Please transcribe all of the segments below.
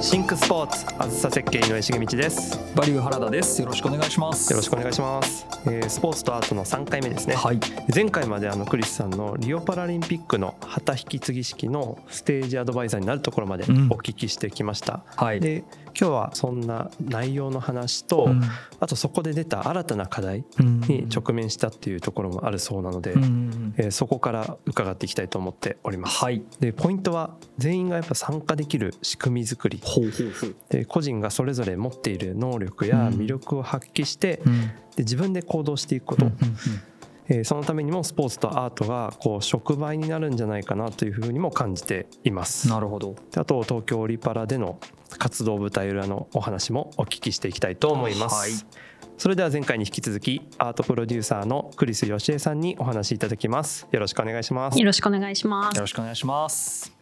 シンクスポーツあずさ設計井上重道ですバリュー原田です。よろしくお願いします。よろしくお願いします、えースポーツとアートの3回目ですね、はい。前回まであのクリスさんのリオパラリンピックの旗引き継ぎ式のステージアドバイザーになるところまでうんお聞きしてきました、はい。で今日はそんな内容の話と、うん。あとそこで出た新たな課題うんに直面したっていうところもあるそうなので、うん。うんえーそこから伺っていきたいと思っております、はい。でポイントは全員がやっぱ参加できる仕組み作り。で個人がそれぞれ持っている能力や魅力を発揮して、うん。で自分で行動していくこと、うんえーそのためにもスポーツとアートがこう触媒になるんじゃないかなというふうにも感じています。なるほど。であと東京オリパラでの活動舞台裏のお話もお聞きしていきたいと思います。はいそれでは前回に引き続きアートプロデューサーのクリス義恵さんにお話しいただきます。よろしくお願いしますよ。ろしくお願いしますよ。ろしくお願いします。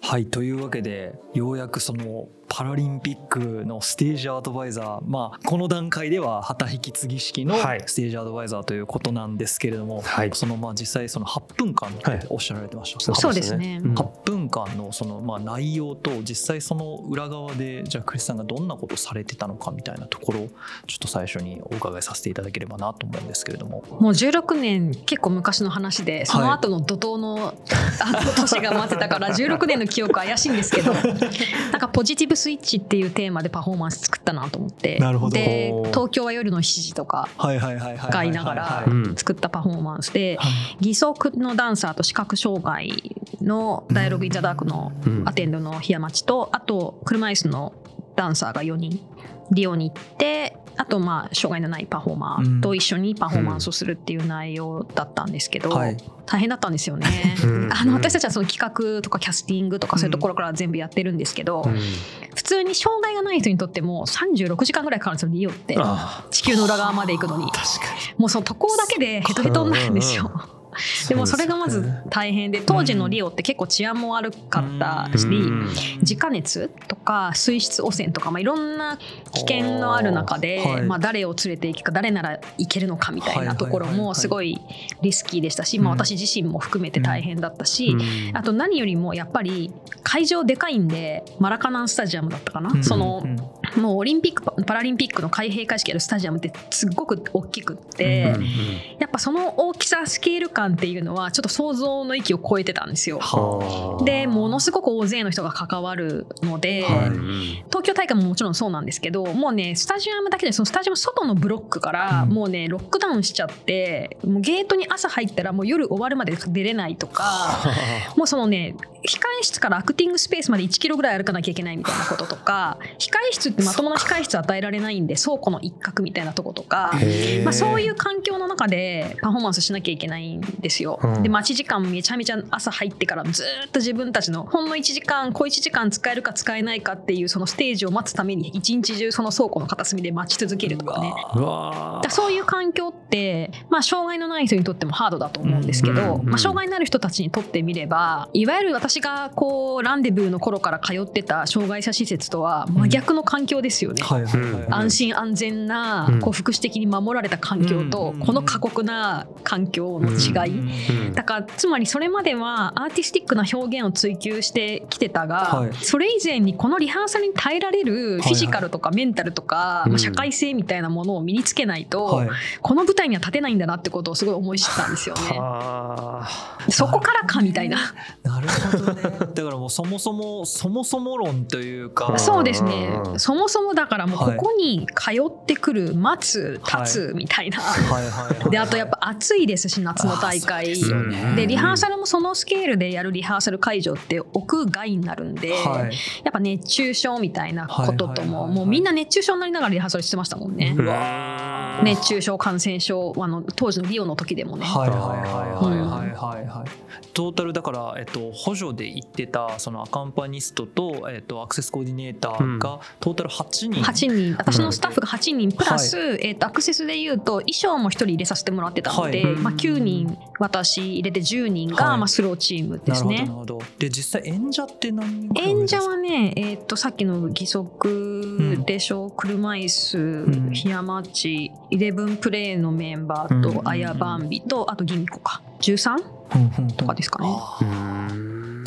はいというわけでようやくそのパラリンピックのステージアドバイザーまあこの段階では旗引き継ぎ式のはい。ステージアドバイザーということなんですけれども、はい。そのまあ実際その8分間っておっしゃられてました、そうですね。うん。8分間のそのまあ内容と実際その裏側でじゃあクリスさんがどんなことをされてたのかみたいなところをちょっと最初にお伺いさせていただければなと思うんですけれども。もう16年結構昔の話でその後の怒涛の、あ年が待ってたから16年の記憶怪しいんですけど なんかポジティブスイッチっていうテーマでパフォーマンス作ったなと思って。なるほど。で東京は夜の7時とかがいながらうん作ったパフォーマンスではい。義足のダンサーと視覚障害のダイアログ・イン・ザ・ダークのうん。アテンドの檜山町とあと車椅子のダンサーが4人。リオに行ってあとまあ障害のないパフォーマーと一緒にパフォーマンスをするっていう内容だったんですけど、はい。大変だったんですよね。うん。あの私たちはその企画とかキャスティングとかそういうところから全部やってるんですけど、うん。普通に障害がない人にとっても36時間ぐらいかかるんですよリオって。あ地球の裏側まで行くのに。確かもうその渡航だけでヘトヘトになるんですよ。にでもそれがまず大変で当時のリオって結構治安も悪かったし、うん。自家熱とか水質汚染とか、まあ、いろんな危険のある中で、はい。まあ、誰を連れていくか誰なら行けるのかみたいなところもすごいリスキーでしたし、まあ、うん私自身も含めて大変だったし、うん。あと何よりもやっぱり会場でかいんでマラカナンスタジアムだったかな、うん。そのうん。もうオリンピックパパラリンピックの開閉会式やるスタジアムってすっごく大きくって、うん。やっぱその大きさスケール感っていうのはちょっと想像の域を超えてたんですよ。はでものすごく大勢の人が関わるので、はい東京大会ももちろんそうなんですけどもうねスタジアムだけでそのスタジアム外のブロックからうんもうねロックダウンしちゃってもうゲートに朝入ったらもう夜終わるまで出れないとか もうそのね控え室からアクティングスペースまで1キロぐらい歩かなきゃいけないみたいなこととか控え室ってまともな控え室与えられないんで倉庫の一角みたいなとことか。まあ、そういう環境の中でパフォーマンスしなきゃいけないんですよ。うん。で待ち時間めちゃめちゃ朝入ってからずーっと自分たちのほんの1時間小1時間使えるか使えないかっていうそのステージを待つために一日中その倉庫の片隅で待ち続けるとかね。うわだからそういう環境って、まあ、障害のない人にとってもハードだと思うんですけど、うんまあ、障害のある人たちにとってみればいわゆる私がこうランデブーの頃から通ってた障害者施設とは真逆の環境ですよね。安心安全なうん。こう福祉的に守られた環境とうん。この過酷な環境の違いうん。だからつまりそれまではアーティスティックな表現を追求してきてたが、はい。それ以前にこのリハーサルに耐えられるフィジカルとかメンタルとか、うん。まあ社会性みたいなものを身につけないと、はいこの舞台には立てないんだなってことをすごい思い知ったんですよね。はそこからかみたいな。なるほどね。だからもうそもそもそもそも論というか。そうですね。うん。そもそもだからもうこはい。こに通ってくる待つ立つみたいな。はいはいはいであとやっぱ暑いですし夏の大会。でリハーサルもそのスケールでやるリハーサル会場って屋外になるんで、はい。やっぱ熱中症みたいなこととはいはいはいもはい。もうみんな熱中症になりながらリハーサルしてましたもんね。熱中症感染症あの当時のリオの時でもね。はいはいはいはいはい。はいトータルだから、えっと、補助で行ってたそのアカンパニストと、えっと、アクセスコーディネーターがトータル8人。8人。私のスタッフが8人。プラス、えー、とアクセスでいうと衣装も1人入れさせてもらってたので、はい。まあ、9人私入れて10人が、はい。まあ、スローチームですね。なる。ほどで実際演者って何人演者はね、えー、とさっきの義足でしょ、車椅子、ん。檜山町イレブンプレイのメンバーと、うんバンビとあとギミコか。13ととかですかね。あー。じゃあ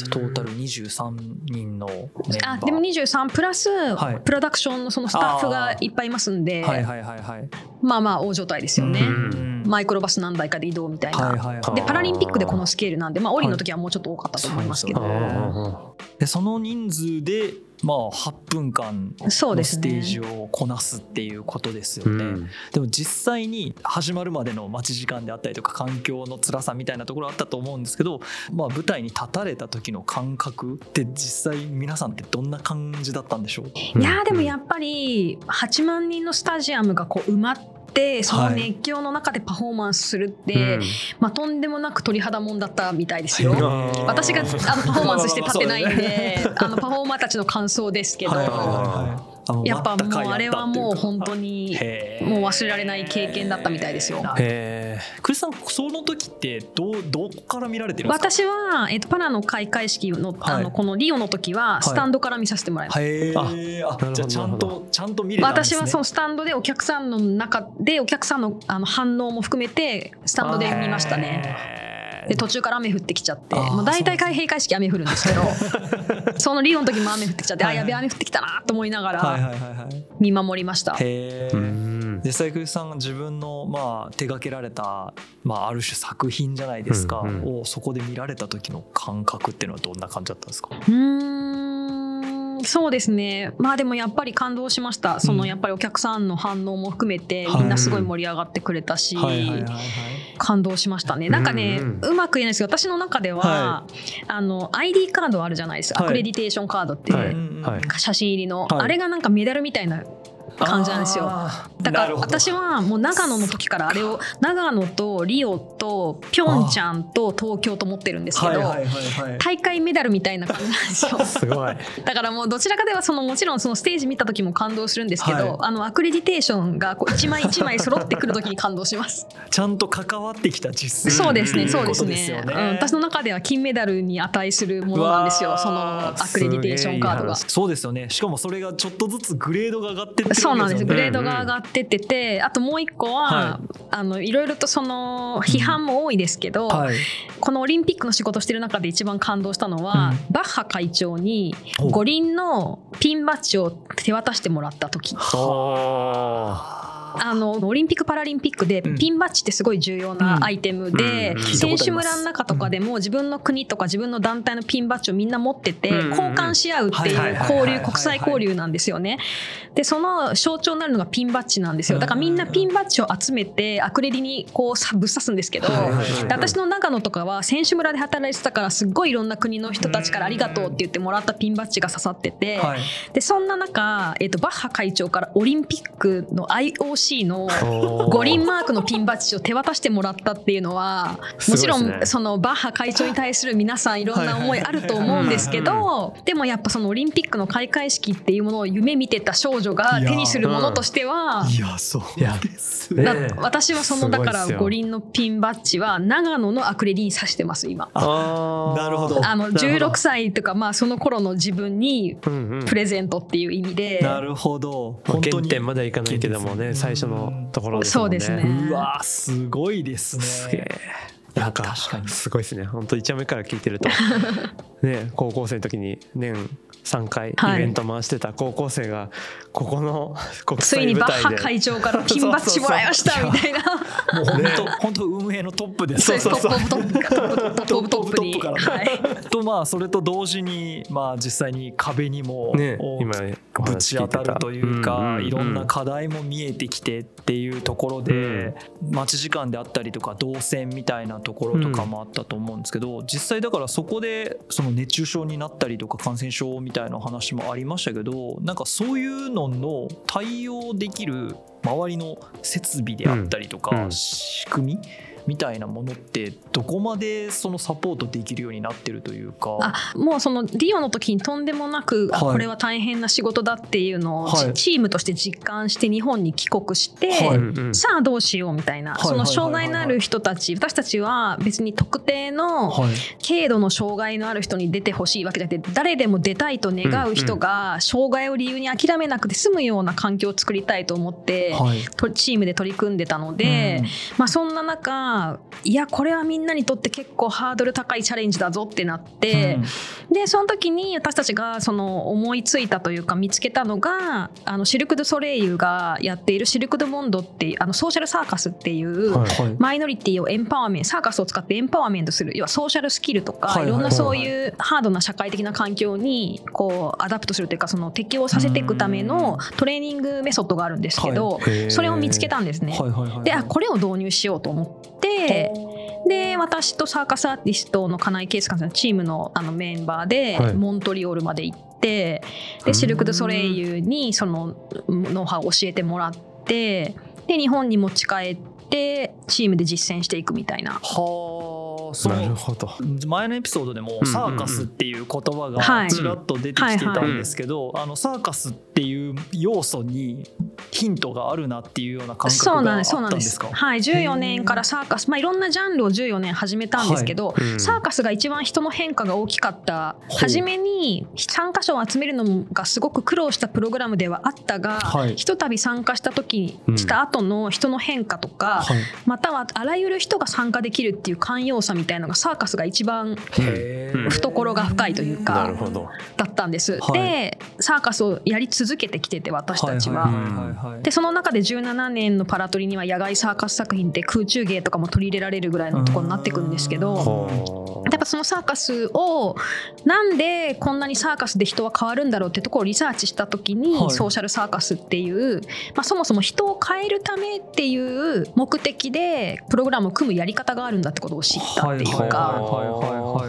トータル23人のメンバー。あでも23プラス、はい。プロダクションのそのスタッフがいっぱいいますんで、はい。はい。はい。はい。まあまあ大所帯ですよね。うん。マイクロバス何台かで移動みたいな。はい。はい。はいでパラリンピックでこのスケールなんで、まあ、オリの時はもうちょっと多かったと思いますけど、そうですでその人数でまあ8分間そうですね。のステージをこなすっていうことですよね。うん。でも実際に始まるまでの待ち時間であったりとか環境の辛さみたいなところあったと思うんですけど、まあ、舞台に立たれた時の感覚って実際皆さんってどんな感じだったんでしょう？いやーでもやっぱり8万人のスタジアムがこう埋まってその熱狂の中でパフォーマンスするって、まあ、とんでもなく鳥肌もんだったみたいですよ。うん私があのパフォーマンスして立ってないんで あのパフォーマーたちの感想ですけど、はいはいはいはいやっぱもうあれはもう本当にもう忘れられない経験だったみたいですよ。へクリスさんその時ってどうどこから見られてるんですか？私は、えっとパラの開会式の,、あはい。のこのリオの時はスタンドから見させてもらいました。へーあなるほどじゃあちゃんとちゃんと見れたんですね。私はそのスタンドでお客さんの中でお客さんのあの反応も含めてスタンドで見ましたね。で途中から雨降ってきちゃってもう大体開閉会式雨降るんですけど そのリオの時も雨降ってきちゃって、はいはい。あやべえ雨降ってきたなと思いながはいらはいはいはい。見守りました。へ実際クリスさんが自分のまあ手掛けられたまあある種作品じゃないですか、うんうん。をそこで見られた時の感覚っていうのはどんな感じだったんですか？うーんそうですね。まあでもやっぱり感動しました。そのやっぱりお客さんの反応も含めてはい。みんなすごい盛り上がってくれたし、感動しましたね。なんかね、うまく言えないですけど私の中では、はあの ID カードあるじゃないですか、はい。アクレディテーションカードって、写真入りの、はい。あれがなんかメダルみたいな感じなんですよだから私はもう長野の時からあれを長野とリオとピョンチャンと東京と思ってるんですけど、大会メダルみたいな感じなんですよ すごい。だからもうどちらかではそのもちろんそのステージ見た時も感動するんですけど、はいあのアクレディテーションがこう一枚一枚揃ってくる時に感動します。ちゃんと関わってきた実践そうですね、そうですことですよね。うん、私の中では金メダルに値するものなんですよ。そのアクレディテーションカードが。そうですよねしかもそれがちょっとずつグレードが上がってってそうなんです。グレードが上がってってて、あともう一個は、はあのいろいろとその批判も多いですけど、はい。このオリンピックの仕事してる中で一番感動したのは、うん。バッハ会長に五輪のピンバッジを手渡してもらった時。のオリンピック・パラリンピックでうん。ピンバッジってすごい重要なアイテムで、選手村の中とかでも自分の国とか自分の団体のピンバッジをみんな持っててうん交換し合うっていう交流国際交流なんですよね。でその象徴になるのがピンバッジなんですよ。だからみんなピンバッジを集めてアクレディにこうさぶっ刺すんですけど。私の長野とかは選手村で働いてたからすっごいいろんな国の人たちからありがとうって言ってもらったピンバッジが刺さってて、はい。でそんな中、えっとバッハ会長からオリンピックの IOC のー。五輪マークのピンバッジを手渡してもらったっていうのはもちろんそのバッハ会長に対する皆さんいろんな思いあると思うんですけどでもやっぱそのオリンピックの開会式っていうものを夢見てた少女が手にするものとしてはいやそうです私はそのだから五輪のピンバッジは長野のアクレディに指してます今。あー。なるほど。あのなるほど。16歳とかまあその頃の自分にプレゼントっていう意味で。なるほど。まあ本当に原点まではいかないけどもね最初のところですもんね。そうですねうわすごいですねすげえ。なんか確かに。すごいですね。本当一番目から聞いてると。ね高校生の時に年3回イはい。ベント回してた高校生がここの国ついにバッ際舞台で。ハ会長からピンバッジもらいましたみたいな。もう本当本当運営のトップです。そうですトップトップトップトップトップから。はい。とまあそれと同時にまあ実際に壁にもね今おぶち当たるというか、いろんなか課題も見えてきてっていうところで、待ち時間であったりとか動線みたいなところとかもあったと思うんですけど、実際だからそこでその熱中症になったりとか感染症みたいな話もありましたけどなんかそういうのの対応できる周りの設備であったりとか、うん。仕組みみたいなものってどこまでそのサポートできるようになってるというか。あもうそのリオの時にとんでもなく、あはい。これは大変な仕事だっていうのを、はい。チームとして実感して日本に帰国して、はい。さあどうしようみたいな、はいその障害のある人たち私たちは別に特定のはい。軽度の障害のある人に出てほしいわけじゃなくて誰でも出たいと願う人が障害を理由に諦めなくて済むような環境を作りたいと思って、はい。とチームで取り組んでたので、まあ、そんな中いやこれはみんなにとって結構ハードル高いチャレンジだぞってなって、でその時に私たちがその思いついたというか見つけたのがあのシルク・ドゥ・ソレイユがやっているシルク・ドゥ・モンドっていうあのソーシャルサーカスっていう、はい。はいマイノリティをエンパワーメントサーカスを使ってエンパワーメントする要はソーシャルスキルとか、はいはいいろんなそういうハードな社会的な環境にこう adapt するというかその適応させていくためのトレーニングメソッドがあるんですけど、へー。それを見つけたんですね。はいはいはい。であこれを導入しようと思ってで私とサーカスアーティストの金井圭介さんのチームのあのメンバーではい。モントリオールまで行って、でシルク・ドゥ・ソレイユにそのノウハウを教えてもらってで日本に持ち帰ってチームで実践していくみたいな。はあそのなるほど。前のエピソードでもうんサーカスっていう言葉はい。がちらっと出てきてたんですけど、あのサーカスっていう要素にヒントがあるなっていうような感覚があっそうなんですそうたなんんです。か。はい14年からサーカス。まあいろんなジャンルを14年始めたんですけど、はい。うん。サーカスが一番人の変化が大きかった。初めに参加者を集めるのがすごく苦労したプログラムではあったが、はい。ひとたび参加した時うんした後の人の変化とか、はいまたはあらゆる人が参加できるっていう寛容さみたいなのがサーカスが一番懐が深いというかだったんです。はい。でサーカスをやり続けてきてて私たちは。はいはいはいはいでその中で17年のパラトリには野外サーカス作品って空中芸とかも取り入れられるぐらいのところになってくるんですけどほやっぱそのサーカスをなんでこんなにサーカスで人は変わるんだろうってところをリサーチした時に、はい。ソーシャルサーカスっていう、まあ、そもそも人を変えるためっていう目的でプログラムを組むやり方があるんだってことを知ったっていうか。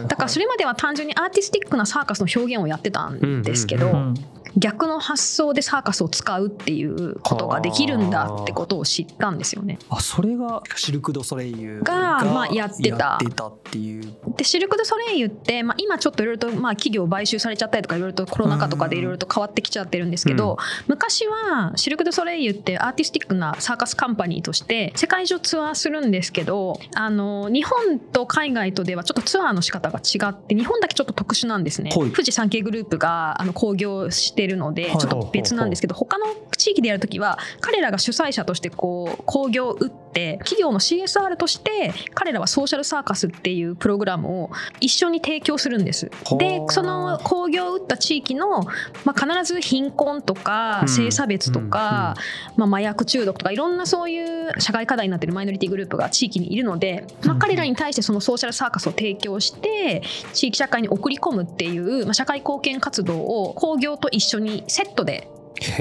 だからそれまでは単純にアーティスティックなサーカスの表現をやってたんですけど、うんうん逆の発想でサーカスを使うってい。うことができるんだってことを知ったんですよね。あ。それがシルク・ドゥ・ソレイユがまあやってた。やってたっていう。でシルク・ドゥ・ソレイユって、まあ、今ちょっといろいろと、まあ、企業買収されちゃったりとかいろいろとコロナ禍とかでいろいろと変わってきちゃってるんですけど、昔はシルク・ドゥ・ソレイユってアーティスティックなサーカスカンパニーとして世界中ツアーするんですけどあの日本と海外とではちょっとツアーの仕方が違って日本だけちょっと特殊なんですね。はい。富士山系グループがあの興行してるのではい。ちょっと別なんですけど他の地域でやるときは彼らが主催者としてこう興行を打って企業の CSR として彼らはソーシャルサーカスっていうプログラムを一緒に提供するんです。でその興行を打った地域の、まあ、必ず貧困とかうん。性差別とか、まあ、麻薬中毒とかいろんなそういう社会課題になっているマイノリティグループが地域にいるので、まあ、彼らに対してそのソーシャルサーカスを提供して地域社会に送り込むっていう、まあ、社会貢献活動を興行と一緒にセットで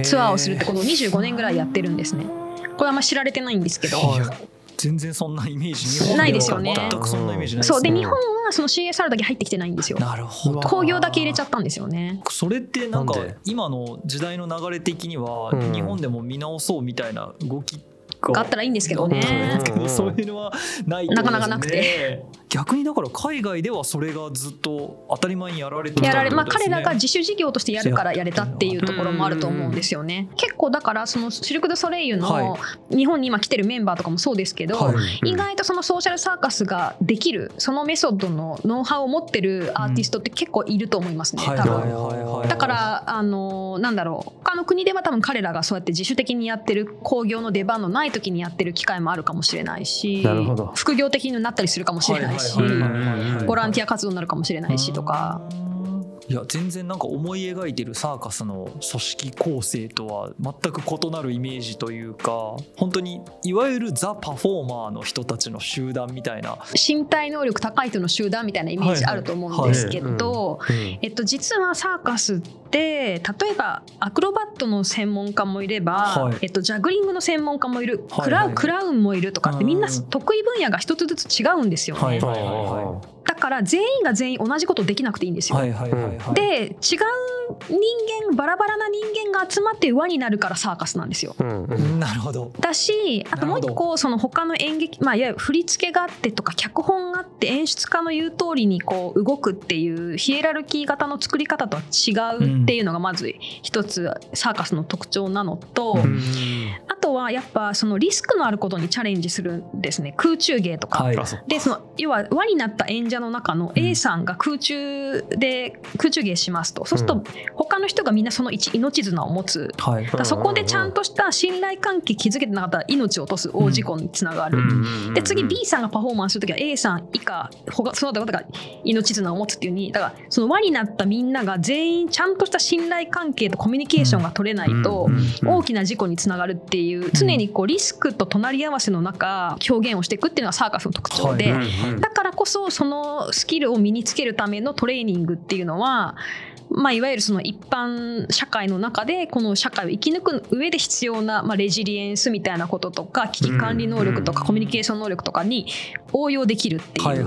ツアーをするってことを25年ぐらいやってるんですね。これはあんま知られてないんですけど。はい全然そんなイメージないですよね。全くそんなイメージないですそう。でうん日本はその CSR だけ入ってきてないんですよ。なるほど。興行だけ入れちゃったんですよね。それってなんか今の時代の流れ的にはうん。日本でも見直そうみたいな動きが。あったらいいんですけどね。うん。う んそういうのはないなかなかなくて逆にだから海外ではそれがずっと当たり前にやられてたやられまあ、彼らが自主事業としてやるからやれたっていうところもあると思うんですよね。結構だからそのシルク・ドゥ・ソレイユのは日本に今来てるメンバーとかもそうですけど、はい。意外とそのソーシャルサーカスができるそのメソッドのノウハウを持ってるアーティストって結構いると思いますね、多分。はい。はい。はい。はい。だからあのなんだろう。他の国では多分彼らがそうやって自主的にやってる興行の出番のない時にやってる機会もあるかもしれないし副業的になったりするかもしれないしボランティア活動になるかもしれないしとか。いや全然なんか思い描いてるサーカスの組織構成とは全く異なるイメージというか本当にいわゆるザ・パフォーマーの人たちの集団みたいな。身体能力高い人の集団みたいなイメージあると思うんですけど、えっと、実はサーカスって例えばアクロバットの専門家もいれば、はい。えっと、ジャグリングの専門家もいる、はい。クラウはい。クラウンもいるとかってみんなうん得意分野が一つずつ違うんですよね。はい。はい。はい。はだから全員が全員同じことできなくていいんですよ。はいはいはいはい。で違う人間バラバラな人間が集まって輪になるからサーカスなんですよ。うんうんなるほど。だしあともう一個その他の演劇まあいわゆる振り付けがあってとか脚本があって演出家の言う通りにこう動くっていうヒエラルキー型の作り方とは違うっていうのがまず一つサーカスの特徴なのと、うんあとはやっぱそのリスクのあることにチャレンジするんですね空中芸とか。はい。でその要は輪になった演者の中の A さんが空中で空中芸しますと。そうすると他の人がみんなその一命綱を持つ。はい。そこでちゃんとした信頼関係築けてなかったら命を落とす大事故につながる。うんで次 B さんがパフォーマンスするときは A さん以下他その他が命綱を持つっていうにだからその輪になったみんなが全員ちゃんとした信頼関係とコミュニケーションが取れないとうん大きな事故につながるっていう常にこうリスクと隣り合わせの中表現をしていくっていうのがサーカスの特徴で。だからこそそのスキルを身につけるためのトレーニングっていうのは、まあ、いわゆるその一般社会の中でこの社会を生き抜く上で必要な、まあ、レジリエンスみたいなこととか危機管理能力とかうんコミュニケーション能力とかに応用できるっていう。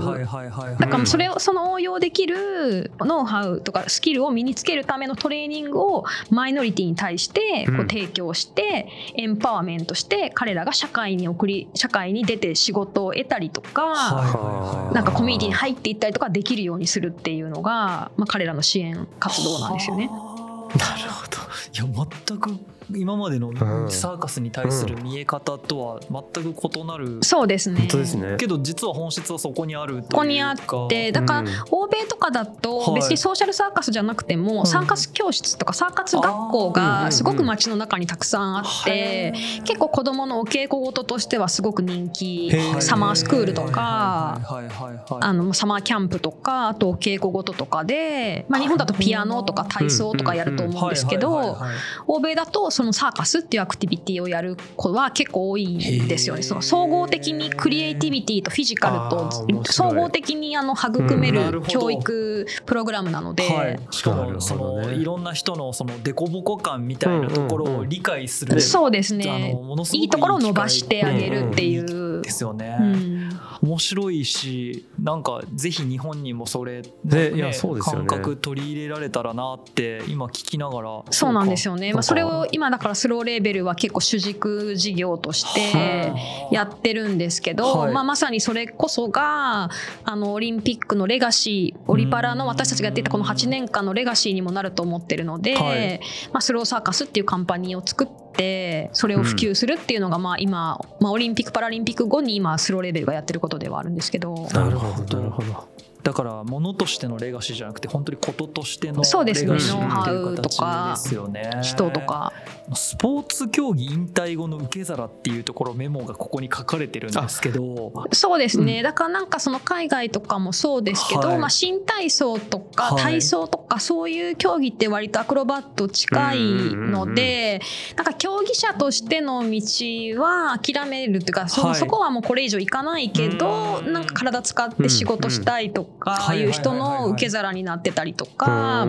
だからそれをその応用できるノウハウとかスキルを身につけるためのトレーニングをマイノリティに対してこううん提供してエンパワーメントして彼らが社会に送り社会に出て仕事を得たりとか。なんかコミュニティに入っていったりとかできるようにするっていうのが、まあ、彼らの支援活動なんですよね。なるほど。いや全く今までのうん。サーカスに対する見え方とは全く異なる。そうですね。本当ですね。けど実は本質はそこにあるというか。ここにあってだからうん。欧米とかだとはい。別にソーシャルサーカスじゃなくてもん。サーカス教室とかサーカス学校がすごく街の中にたくさんあって結構子どものお稽古事としてはすごく人気サマースクールとかはいはいはいはいあのサマーキャンプとかあとお稽古事とかで、まあ、日本だとピアノとか体操とかやると思うんですけど欧米だとそのサーカスっていうアクティビティをやる子は結構多いんですよね。その総合的にクリエイティビティとフィジカルと総合的にあの育める教育プログラムなので、はい、しかもそのいろんな人のその凸凹感みたいなところを理解する、そうですあねのものすごくいいところを伸ばしてあげるってい機会うで。すよね、うん。面白いしなんかぜひ日本にもそれ、ねいやそうですよね。感覚取り入れられたらなって今聞きながらそうなんですよね、まあ、それをを今だからスローレーベルは結構主軸事業としてやってるんですけど、はい。まあ、まさにそれこそがあのオリンピックのレガシーオリパラの私たちがやっていたこの8年間のレガシーにもなると思ってるので、はい。まあ、スローサーカスっていうカンパニーを作ってそれを普及するっていうのがまあ今、まあ、オリンピック・パラリンピック後に今スローレーベルがやってることではあるんですけど。なるほどなるほど。だから物としてのレガシーじゃなくて本当にこととしてのレガシそうですね。ーっていう形ですよね。人とか。スポーツ競技引退後の受け皿っていうところメモがここに書かれてるんですけど。そうですね、うん。だからなんかその海外とかもそうですけど、はい。まあ、新体操とかはい。体操とかそういう競技って割とアクロバット近いのでなんか競技者としての道は諦めるっていうかそ,、はい。そこはもうこれ以上いかないけどうんなんか体使って仕事したいとうんかいう人の受け皿になってたりとか。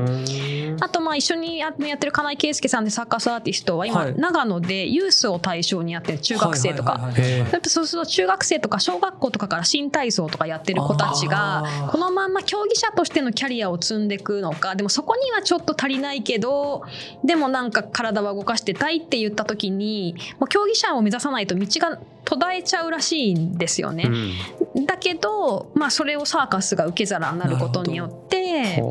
あとまあ一緒にややってる金井圭介さんでサーカスアーティストは今、はい。長野でユースを対象にやってる中学生とか。そうすると中学生とか小学校とかから新体操とかやってる子たちがこのまんま競技者としてのキャリアを積んでいくのかでもそこにはちょっと足りないけどでもなんか体は動かしてたいって言った時にもう競技者を目指さないと道が途絶えちゃうらしいんですよね。だけど、まあ、それをサーカスが受け皿になることによって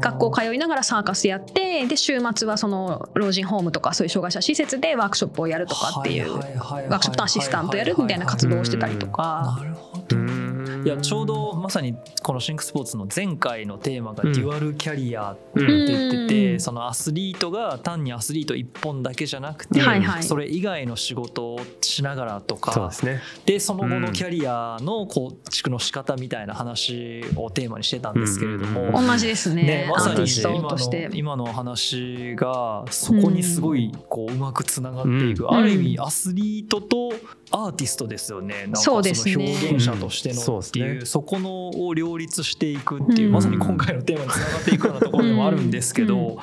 学校通いながらサーカスやってで週末はその老人ホームとかそういう障害者施設でワークショップをやるとかっていうワークショップのアシスタントやるみたいな活動をしてたりとか。なるほどいやちょうどまさにこのシンクスポーツの前回のテーマがデュアルキャリアって言ってて、うん。そのアスリートが単にアスリート一本だけじゃなくて、はいはい。それ以外の仕事をしながらとかそうですね。でその後のキャリアの構築の仕方みたいな話をテーマにしてたんですけれども、うん。同じですね。ね、まさにアーティスト今として。の今の話がそこにすごいこううまくつながっていく、うん。ある意味アスリートとアーティストですよね。なんかそのそうですね。表現者としてのっていう,、うんそうですね。そこのを両立していくっていう、うん。まさに今回のテーマにつながっていくようなところでもあるんですけど、うん。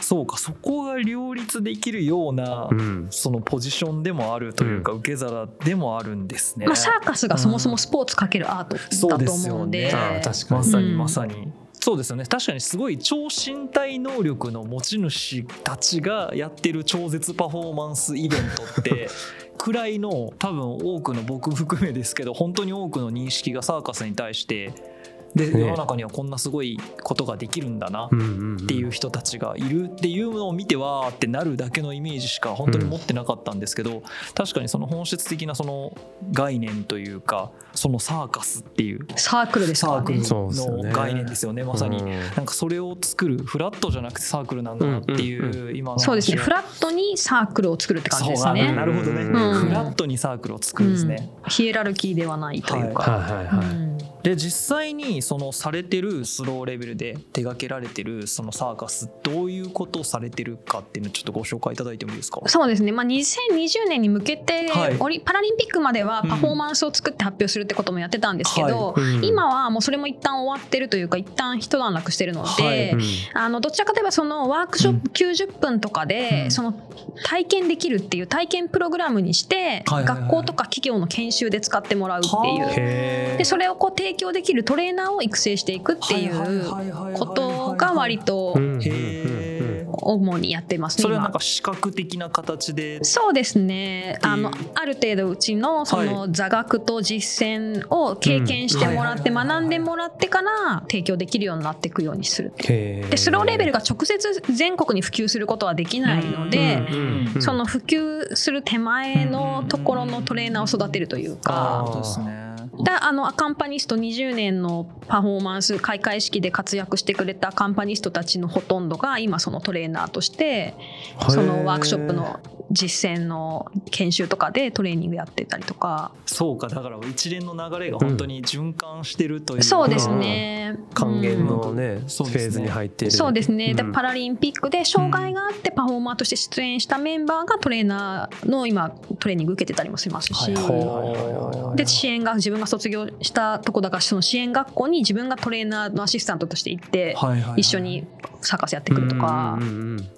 そうかそこが両立できるような、うん。そのポジションでもあるというか、受け皿でもあるんですね。まあ、サーカスがそもそもスポーツかけるアートだと思うんで。そうですよあー確かにまさにうん。まさに、そうですよね。確かにすごい超身体能力の持ち主たちがやってる超絶パフォーマンスイベントって くらいの多分多くの僕含めですけど本当に多くの認識がサーカスに対してで、ね。世の中にはこんなすごいことができるんだなうんうんっていう人たちがいるっていうのを見てわーってなるだけのイメージしか本当に持ってなかったんですけど、確かにその本質的なその概念というかそのサーカスっていうサークルですからね。サークルそうですよねの概念ですよね。まさに。うん。なんかそれを作るフラットじゃなくてサークルなんだなっていう、うん今の話そうですね。はフラットにサークルを作るって感じですね。なるほどね、うん。フラットにサークルを作るんですね。うん。ヒエラルキーではないというか、はいはいはい、うんで実際にそのされてるスローレベルで手掛けられてるそのサーカスどういうことをされてるかっていうのをちょっとご紹介いただいてもいいですか？そうですね、まあ、2020年に向けて、パラリンピックまではパフォーマンスを作って発表するってこともやってたんですけど、はい。うん。今はもうそれも一旦終わってるというか一旦一段落してるので、はい。うん。あのどちらかといえばそのワークショップ90分とかで、うん。その体験できるっていう体験プログラムにして、学校とか企業の研修で使ってもらうっていう。でそれをこう提供できるトレーナーを育成していくっていうことが割と主にやってます。ね。今それはなんか視覚的な形で？そうですね。あのある程度うちのそはの座学と実践を経験してもらってうん学んでもらってから提供できるようになっていくようにするでスローレベルが直接全国に普及することはできないのでその普及する手前のところのトレーナーを育てるというあかそうですねだあのアカンパニスト20年のパフォーマンス開会式で活躍してくれたアカンパニストたちのほとんどが今そのトレーナーとしてそのワークショップの実践の研修とかでトレーニングやってたりとか。そうかだから一連の流れが本当に循環してるというか、そうですね。還元うんのね、そうですね。フェーズに入っている。そうですね、でうん。パラリンピックで障害があってパフォーマーとして出演したメンバーがトレーナーの今トレーニング受けてたりもしますし、はいはいはいはいはい。で支援が自分が卒業したとこだからその支援学校に自分がトレーナーのアシスタントとして行ってはいはいはい一緒にサーカスやってくるとか。うんうんうん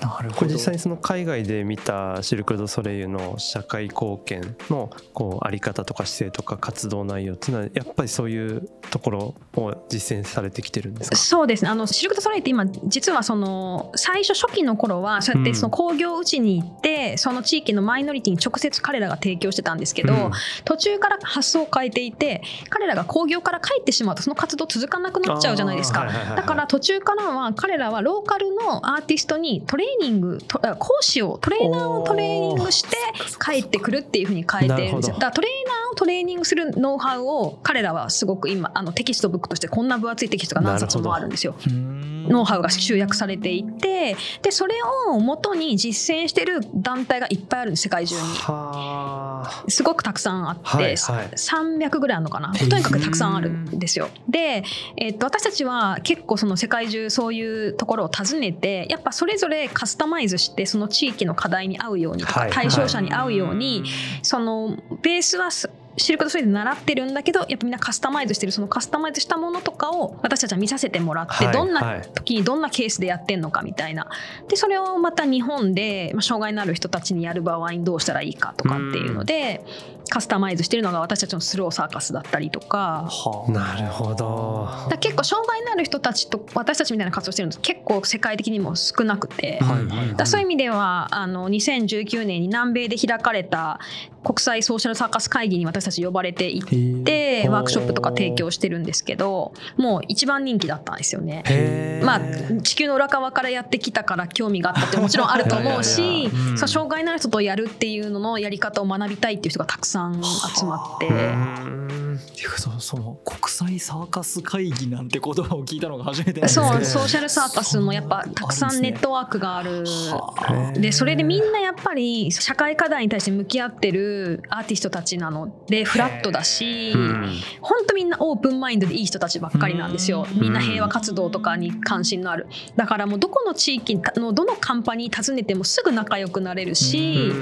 なるほど。これ実際にその海外で見たシルク・ドゥ・ソレイユの社会貢献のこうあり方とか姿勢とか活動内容っていうのはやっぱりそういうところを実践されてきてるんですか？そうですね。あのシルク・ドゥ・ソレイユって今実はその最初初期の頃はそうやってその工業うちに行って、その地域のマイノリティに直接彼らが提供してたんですけど、うん。途中から発想を変えていて彼らが興行から帰ってしまうとその活動続かなくなっちゃうじゃないですか。あーはいはいはいはい。だから途中からは彼らはローカルのアーティストにトレーニング講師をトレーナーをトレーニングして帰ってくるっていうふうに変えてるんですよ。だからトレーナーをトレーニングするノウハウを彼らはすごく今あのテキストブックとしてこんな分厚いテキストが何冊もあるんですよ。ノウハウが集約されていてでそれを元に実践してる団体がいっぱいあるんです世界中に。はあ。すごくたくさんあって、はいはい。300ぐらいあるのかな？とにかくたくさんあるんですよ。で、えっと私たちは結構その世界中そういうところを訪ねてやっぱそれぞれカスタマイズしてその地域の課題に合うようにとか、はい。対象者に合うように、そのベースはすシルク・ドゥ・ソレイユで習ってるんだけどやっぱみんなカスタマイズしてるそのカスタマイズしたものとかを私たちは見させてもらって、はいどんはない。時にどんなケースでやってんのかみたいな。でそれをまた日本で、まあ、障害のある人たちにやる場合にどうしたらいいかとかっていうのでカスタマイズしてるのが私たちのスローサーカスだったりとか。はあ。なるほど。だ結構障害のある人たちと私たちみたいな活動してるの結構世界的にも少なくて、はいはいだからそういう意味ではあの2019年に南米で開かれた国際ソーシャルサーカス会議に私たち呼ばれて行ってワークショップとか提供してるんですけどもう一番人気だったんですよね。まあ、地球の裏側からやってきたから興味があったってもちろんあると思うし うん。障害のある人とやるっていうののやり方を学びたいっていう人がたくさん集まってう。んていうかそその国際サーカス会議なんて言葉を聞いたのが初めてそうソーシャルサーカスもやっぱたくさんネットワークがある。はあ。でそれでみんなやっぱり社会課題に対して向き合ってるアーティストたちなのでフラットだしうん。本当みんなオープンマインドでいい人たちばっかりなんですよ。うん。みんな平和活動とかに関心のある。だからもうどこの地域のどのカンパニー訪ねてもすぐ仲良くなれるし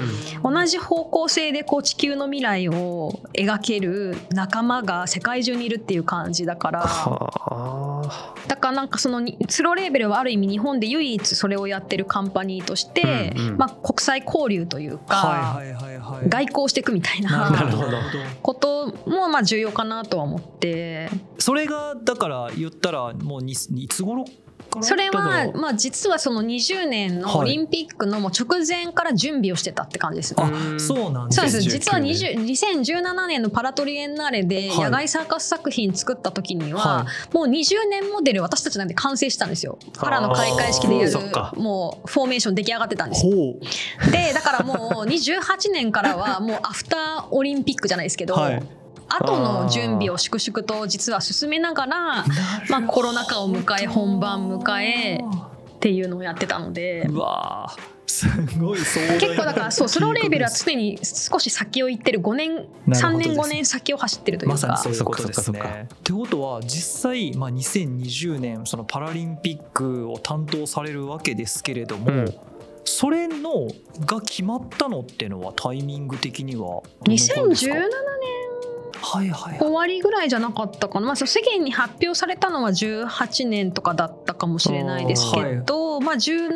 同じ方向性でこう地球の未来を描ける仲間が世界中にいるっていう感じだから。だからなんかそのにスローレーベルはある意味日本で唯一それをやってるカンパニーとして、うんうん。まあ、国際交流というか、はいはいはいはい。外交していくみたいななるほど。こともまあ重要かなとは思って。それがだから言ったらもうにいつ頃それはまあ実はその20年のオリンピックのもう直前から準備をしてたって感じですね。あそうなんそうです。2019実は20 2017年のパラトリエンナーレではい。野外サーカス作品作った時には、はもう20年モデル私たちなんで完成したんですよ。パラの開会式でやるあーそっか。もうフォーメーション出来上がってたんです。よほう。でだからもう28年からはもうアフターオリンピックじゃないですけど、はい後の準備を粛々と実は進めながらまあ、コロナ禍を迎え本番迎えっていうのをやってたので。うわー。すごい壮大な結構だからそうスローレーベルは常に少し先を行ってる。5年3なるほどです年5年先を走ってるというか、まさにそういうことですね。ってことは実際、まあ、2020年そのパラリンピックを担当されるわけですけれども、うん。それのが決まったのっていうのはタイミング的にはどの頃ですか？2017はいはいはい終わりぐらいじゃなかったかな、まあ、世間に発表されたのは18年とかだったかもしれないですけど、まあ、17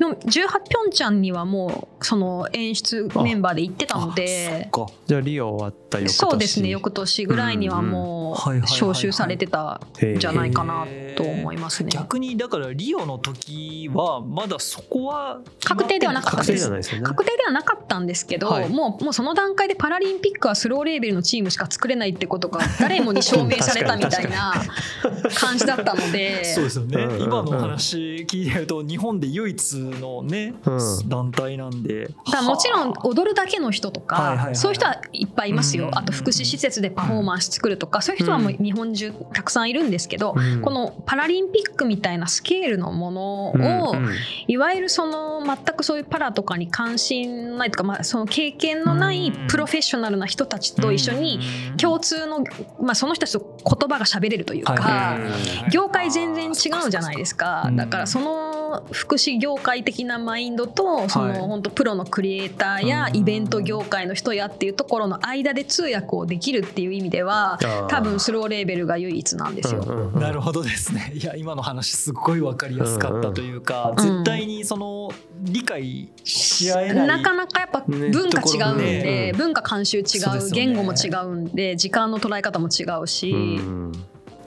の18ピョンチャンにはもうその演出メンバーで行ってたのであそっか。じゃあリオ終わった翌年。そうですね翌年ぐらいにはもう招集されてたんじゃないかなと思いますね。逆にだからリオの時はまだそこは確定ではなかった。です確定ではなかったんですけど、はい。もうもうその段階でパラリンピックはスローレーベルのチームしか作れないってことが誰もに証明されたみたいな感じだったので。そうですよね、うんうんうん。今の話聞いてると日本で唯一のね、うん。団体なんで。だもちろんはあ踊るだけの人とか、はいはいはいそういう人はいっぱいいますよ、うんあと福祉施設でパフォーマンス作るとか、そういう人はもう日本中たくさんいるんですけど、うん。このパラリンピックみたいなスケールのものを、うんうん。いわゆるその全くそういうパラとかに関心ないとか、まあ、その経験のないうん。プロフェッショナルな人たちと一緒に共通の、まあ、その人たちと言葉が喋れるというか、業界全然違うじゃないですか。うん。だからその福祉業界的なマインドとそはい。の本当プロのクリエイターやうん。イベント業界の人やっていうところの間で通訳をできるっていう意味では多分スローレーベルが唯一なんですよ。なるほどですね。いや今の話すっごい分かりやすかったというか、うん。絶対にその理解し合えない。なかなかやっぱね文化違うんで、ね。文化慣習違う、言語も違うんで時間の捉え方も違うし、うん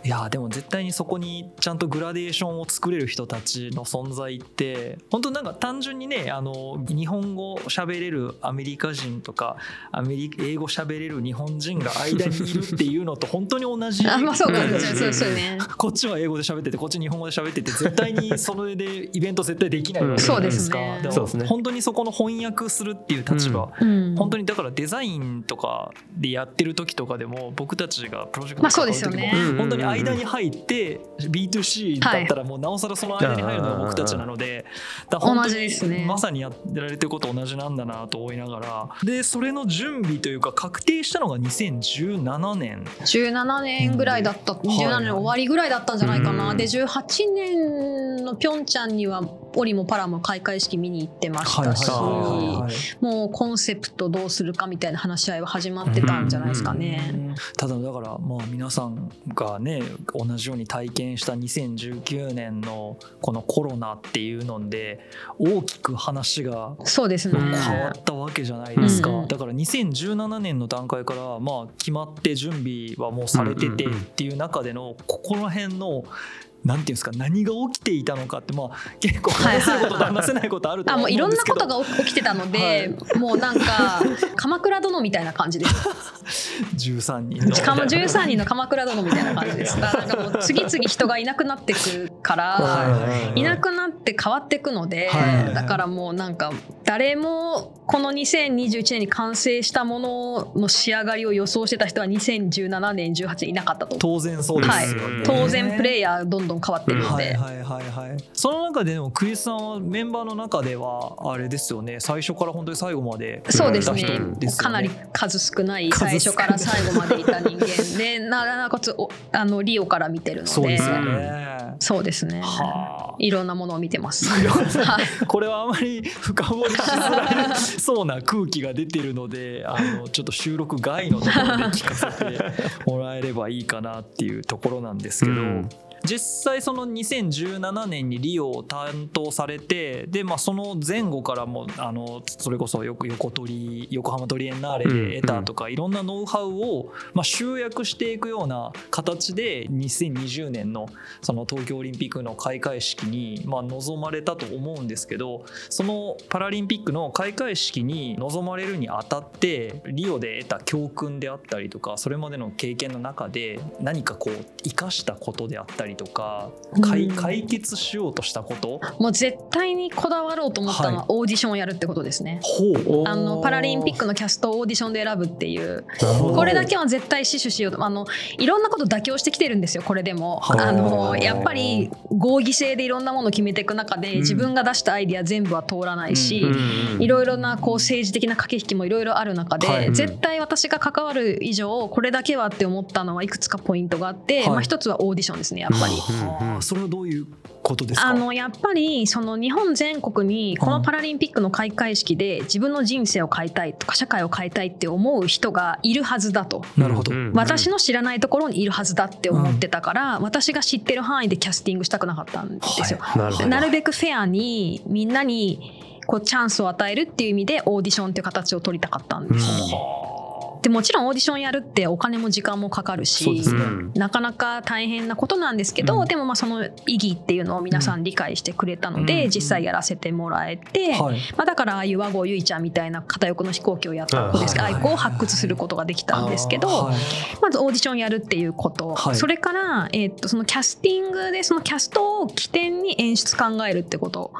いやでも絶対にそこにちゃんとグラデーションを作れる人たちの存在って本当なんか単純にねあの日本語喋れるアメリカ人とかアメリ英語喋れる日本人が間にいるっていうのと本当に同じ あまあそうか。うん。そうそうそうね。こっちは英語で喋っててこっち日本語で喋ってて絶対にそれでイベント絶対できないわけじゃないですか。そうですね。もそうですね。本当にそこの翻訳するっていう立場、うん。本当にだからデザインとかでやってる時とかでも僕たちがプロジェクトまあそうです関わる時もよね本当に間に入って B2C だったらもうなおさらその間に入るのが僕たちなので同じですね。にまさにやられてること同じなんだなと思いながら。でそれの準備というか確定したのが2017年。17年ぐらいだった、17年の終わりぐらいだったんじゃないかな、うん。で18年のピョンチャンにはオリもパラも開会式見に行ってましたし、はいもうコンセプトどうするかみたいな話し合いは始まってたんじゃないですかね。ただだからまあ皆さんがね同じように体験した2019年のこのコロナっていうので大きく話がそうですね、うん変わったわけじゃないですか、うん。うんだから2017年の段階からまあ決まって準備はもうされててっていう中でのここら辺のなんていうんですか何が起きていたのかってまあ結構話せることと話せないことあるとあは思もういろんなうんですけどことが起きてたので、もうなんか鎌倉殿みたいな感じです。13人の。かも13人の鎌倉殿みたいな感じです。だからなんかもう次々人がいなくなってくから。はい。いなくなって変わっていくので、はい。だからもうなんか誰もこの2021年に完成したものの仕上がりを予想してた人は2017年18年いなかったと。思当然そうですよね、う当然プレイヤーどんどん変わってるので、はいはいはいはい。その中ででもクリスさんはメンバーの中ではあれですよね。最初から本当に最後までそうですね。人ですよね。かなり数少ない最初から最後までいた人間でななおかつおあのリオから見てるので。そうですよね、そうですね。はあ。いろんなものを見てます。はい。これはあまり深掘りしづらいそうな空気が出てるのであのちょっと収録外のところで聞かせてもらえればいいかなっていうところなんですけど、うん実際その2017年にリオを担当されてで、まあ、その前後からもあのそれこそよく横取り横浜トリエンナーレで得たとか、いろんなノウハウを、まあ、集約していくような形で2020年のその東京オリンピックの開会式に、まあ、臨まれたと思うんですけどそのパラリンピックの開会式に臨まれるにあたってリオで得た教訓であったりとかそれまでの経験の中で何かこう生かしたことであったりとか解うん。解決しようとしたこと？もう絶対にこだわろうと思ったのはい。はオーディションをやるってことですね。ほう。あのパラリンピックのキャストをオーディションで選ぶっていう。これだけは絶対死守しようと。あのいろんなこと妥協してきてるんですよこれでも。はいあのやっぱり合議制でいろんなものを決めていく中でうん。自分が出したアイディア全部は通らないし、うん。いろいろなこう政治的な駆け引きもいろいろある中で、はい。絶対私が関わる以上これだけはって思ったのはいくつかポイントがあって、はい。まあ、一つはオーディションですねやっぱり。うんうん。それはどういうことですか？あのやっぱりその日本全国にこのパラリンピックの開会式で自分の人生を変えたいとか社会を変えたいって思う人がいるはずだと。なるほど、うん私の知らないところにいるはずだって思ってたから、私が知ってる範囲でキャスティングしたくなかったんですよ。なるほど。なるべくフェアにみんなにこうチャンスを与えるっていう意味でオーディションっていう形を取りたかったんですよね。でもちろんオーディションやるってお金も時間もかかるしねうんなかなか大変なことなんですけど、うん。でもまあその意義っていうのを皆さん理解してくれたので、うん。実際やらせてもらえて、はい。まあ、だからああいう和合ゆいちゃんみたいな片翼の飛行機をやった子です。はい。愛好を発掘することができたんですけど、はい。まずオーディションやるっていうこと、はい。それから、えーっとそのキャスティングでそのキャストを起点に演出考えるってこと。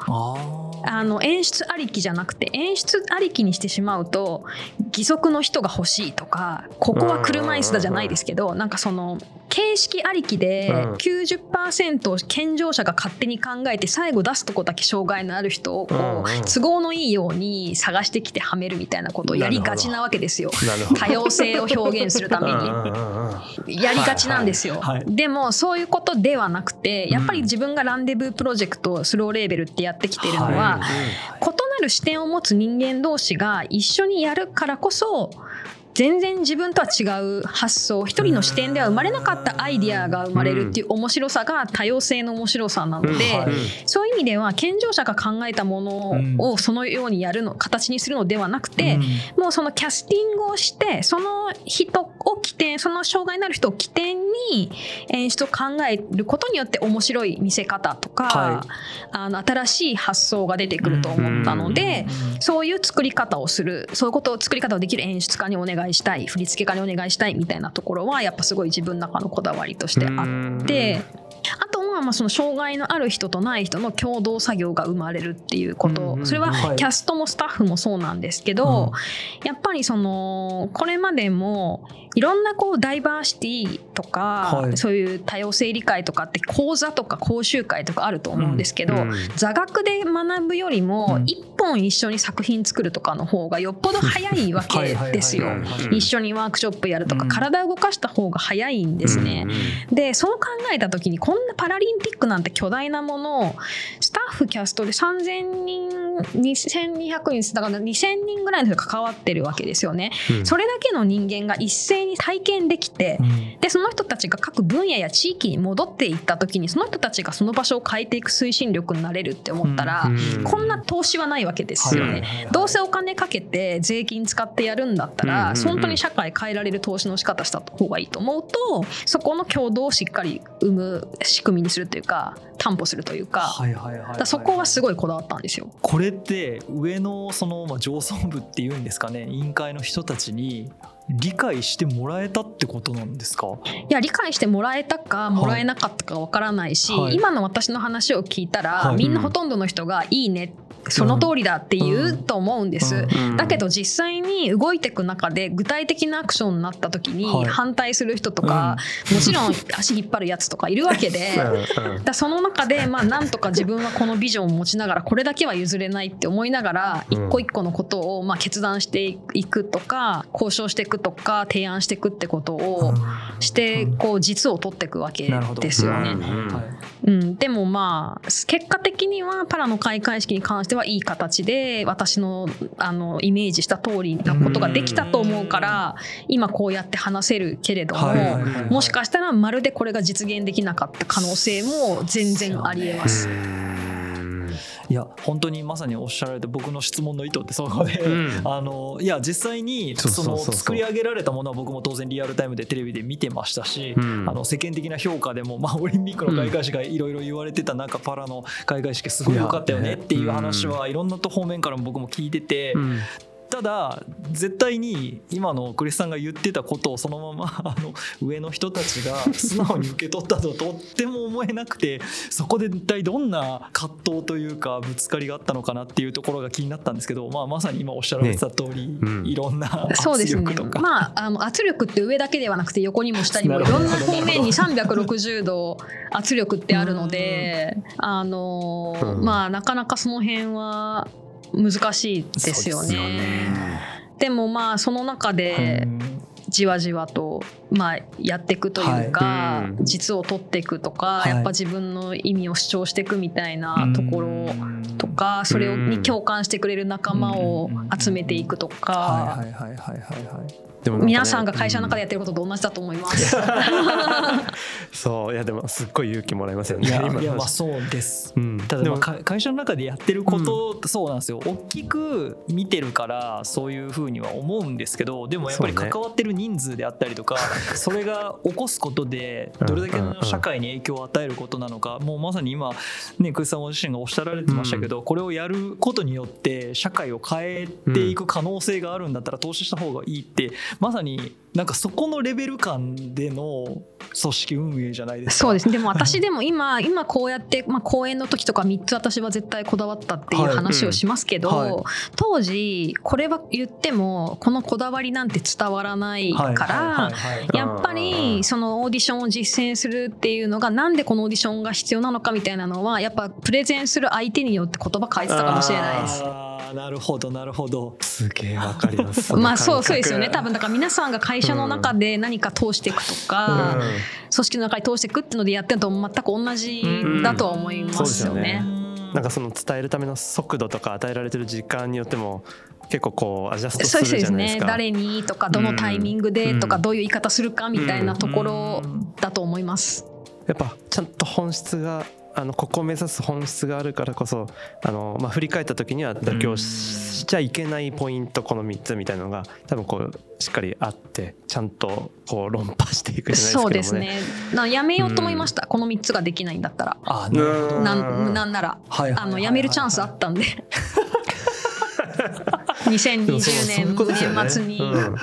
あの演出ありきじゃなくて演出ありきにしてしまうと義足の人が欲しいとかここは車椅子だじゃないですけどなんかその形式ありきでうん。90%を健常者が勝手に考えて最後出すとこだけ障害のある人を都合のいいように探してきてはめるみたいなことをやりがちなわけですよ。多様性を表現するために。やりがちなんですよ、でもそういうことではなくてやっぱり自分がランデブープロジェクトスローレーベルってやってきているのは、異なる視点を持つ人間同士が一緒にやるからこそ全然自分とは違う発想一人の視点では生まれなかったアイディアが生まれるっていう面白さが多様性の面白さなので、そういう意味では健常者が考えたものをそのようにやるの形にするのではなくて、うん。もうそのキャスティングをしてその人を起点その障害のある人を起点に演出を考えることによって面白い見せ方とか、はあの新しい発想が出てくると思ったので、うん。そういう作り方をするそういうことを作り方をできる演出家にお願いしたい振付家にお願いしたいみたいなところはやっぱすごい自分の中のこだわりとしてあって。あとはまあその障害のある人とない人の共同作業が生まれるっていうこと。それははい。キャストもスタッフもそうなんですけど、やっぱりそのこれまでもいろんなこうダイバーシティとか、はい。そういう多様性理解とかって講座とか講習会とかあると思うんですけど、うん。座学で学ぶよりうん。も一本一緒に作品作るとかの方がよっぽど早いわけ ですよ。一緒にワークショップやるとか、うん。体を動かした方が早いんですね。でそう考えた時にこんなパラリンピックなんて巨大なものをスタッフキャストで3,000人2200人だから2,000人ぐらいの人が関わってるわけですよね。うん。それだけの人間が一斉に体験できて、うん。でその人たちが各分野や地域に戻っていった時にその人たちがその場所を変えていく推進力になれるって思ったら、うん。こんな投資はないわけですよね。どうせお金かけて税金使ってやるんだったら、本当に社会変えられる投資の仕方した方がいいと思うとそこの共同をしっかり生む仕組みにするというか担保するというか,、そこはすごいこだわったんですよ。これって上のそのま上層部っていうんですかね委員会の人たちに理解してもらえたってことなんですか？いや理解してもらえたかもらえなかったかわからないし、はい。今の私の話を聞いたら、はい。みんなほとんどの人が「いいね」その通りだって言うと思うんです。うん。うん。だけど実際に動いていく中で具体的なアクションになった時にはい。反対する人とか、もちろん足引っ張るやつとかいるわけで。うんうん。だその中で、まあ、なんとか自分はこのビジョンを持ちながらこれだけは譲れないって思いながらうん。一個一個のことをまあ決断していくとか交渉していくとか提案していくってことをしてこう実を取っていくわけですよね。うんでもまあ結果的にはパラの開会式に関してははいい形で私のあのイメージした通りなことができたと思うから今こうやって話せるけれども、もしかしたらまるでこれが実現できなかった可能性も全然ありえます。いや本当にまさにおっしゃられた僕の質問の意図ってそこで、うん。あのいや実際にその作り上げられたものは僕も当然リアルタイムでテレビで見てましたし、うん。あの世間的な評価でも、まあ、オリンピックの開会式がいろいろ言われてた中、パラの開会式すごい良かったよねっていう話はいろんなと方面からも僕も聞いてて、うんただ絶対に今のクリスさんが言ってたことをそのまま あの上の人たちが素直に受け取ったととっても思えなくてそこで一体どんな葛藤というかぶつかりがあったのかなっていうところが気になったんですけど、まあ、まさに今おっしゃられてた通り、うん。いろんなそうですね。圧力とか。まあ、あの圧力って上だけではなくて横にも下にもないろんな方面に360度圧力ってあるので、あのーうん。まあなかなかその辺は難しいですよそうですよね。でもまあその中でうん。じわじわとまあやっていくというか、はい。うん。実を取っていくとか、はい。やっぱ自分の意味を主張していくみたいなところうん。とかそれをうん。に共感してくれる仲間を集めていくとか。でもね皆さんが会社の中でやってることと同じだと思います。そういやでもすっごい勇気もらいますよねいや今いやまあそうです。うん。ただまあでもか会社の中でやってることってそうなんですよ、大きく見てるからそういうふうには思うんですけどでもやっぱり関わってる人数であったりとか そ,、れが起こすことでどれだけの社会に影響を与えることなのか、もうまさに今ねクリスさんご自身がおっしゃられてましたけど、これをやることによって社会を変えていく可能性があるんだったら投資した方がいいってまさになんかそこのレベル感での組織運営じゃないですか。そうですね。でも私でも今 今こうやってまあ講演の時とか3つ私は絶対こだわったっていうはい話をしますけど、うんはい当時これは言ってもこのこだわりなんて伝わらないから。はいはいはいはいやっぱりそのオーディションを実践するっていうのがなんでこのオーディションが必要なのかみたいなのはやっぱプレゼンする相手によって言葉変えてたかもしれないです。なるほどなるほど。すげえわかります。まあそうそうですよね。多分だから皆さんが会社の中で何か通していくとか、覚組織の中に通していくっていうのでやってるのと全く同じだとは思いますよね。うん。なんかその伝えるための速度とか与えられてる時間によっても結構こうアジャストそうすですそうですねるじゃないですか。誰にとかどのタイミングでとかうん。どういう言い方するかみたいなところだと思います。やっぱちゃんと本質があのここを目指す本質があるからこそあの、まあ、振り返った時には妥協しちゃいけないポイントこの3つみたいなのが多分こうしっかりあってちゃんとこう論破していくじゃないですけどもね。そうですね。なやめようと思いました。この3つができないんだったら。あななんなんならはいはいはいはいあのやめるチャンスあったんで。でもそう2020そういう年年末に、うん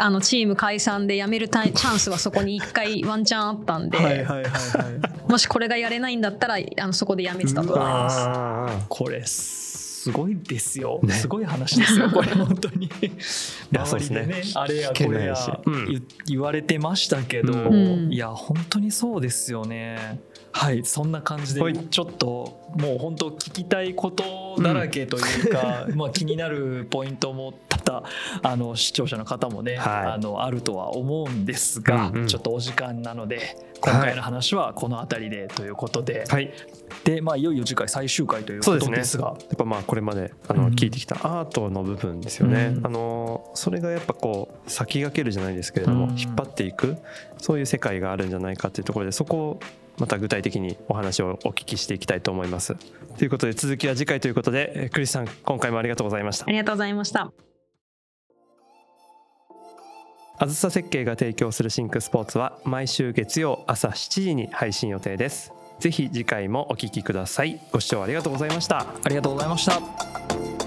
あのチーム解散で辞めるチャンスはそこに1回ワンチャンあったんで、はいはいはいはい。もしこれがやれないんだったらあのそこで辞めてたと思います。これすごいですよ、ね。すごい話ですよ これ本当に。周りでねそうですねあれやこれやうん。言言われてましたけど、うん。いや本当にそうですよね。はいそんな感じはい。でちょっともう本当聞きたいことだらけというか、まあ気になるポイントも多々あの視聴者の方もね、はい。あのあるとは思うんですが、うんうん。ちょっとお時間なので今回の話はこの辺りでということで、はい。でまあいよいよ次回最終回というこそうですねとですがやっぱまあこれまであうん。の聞いてきたアートの部分ですよね、うん。あのそれがやっぱこう先駆けるじゃないですけれども、うん。引っ張っていくそういう世界があるんじゃないかっていうところでそこをまた具体的にお話をお聞きしていきたいと思います。ということで続きは次回ということでえークリスさん今回もありがとうございました。あ。りがとうございました。あずさ設計が提供するシンクスポーツは毎週月曜朝7時に配信予定です。ぜひ次回もお聞きください。ご視聴ありがとうございました。ありがとうございました。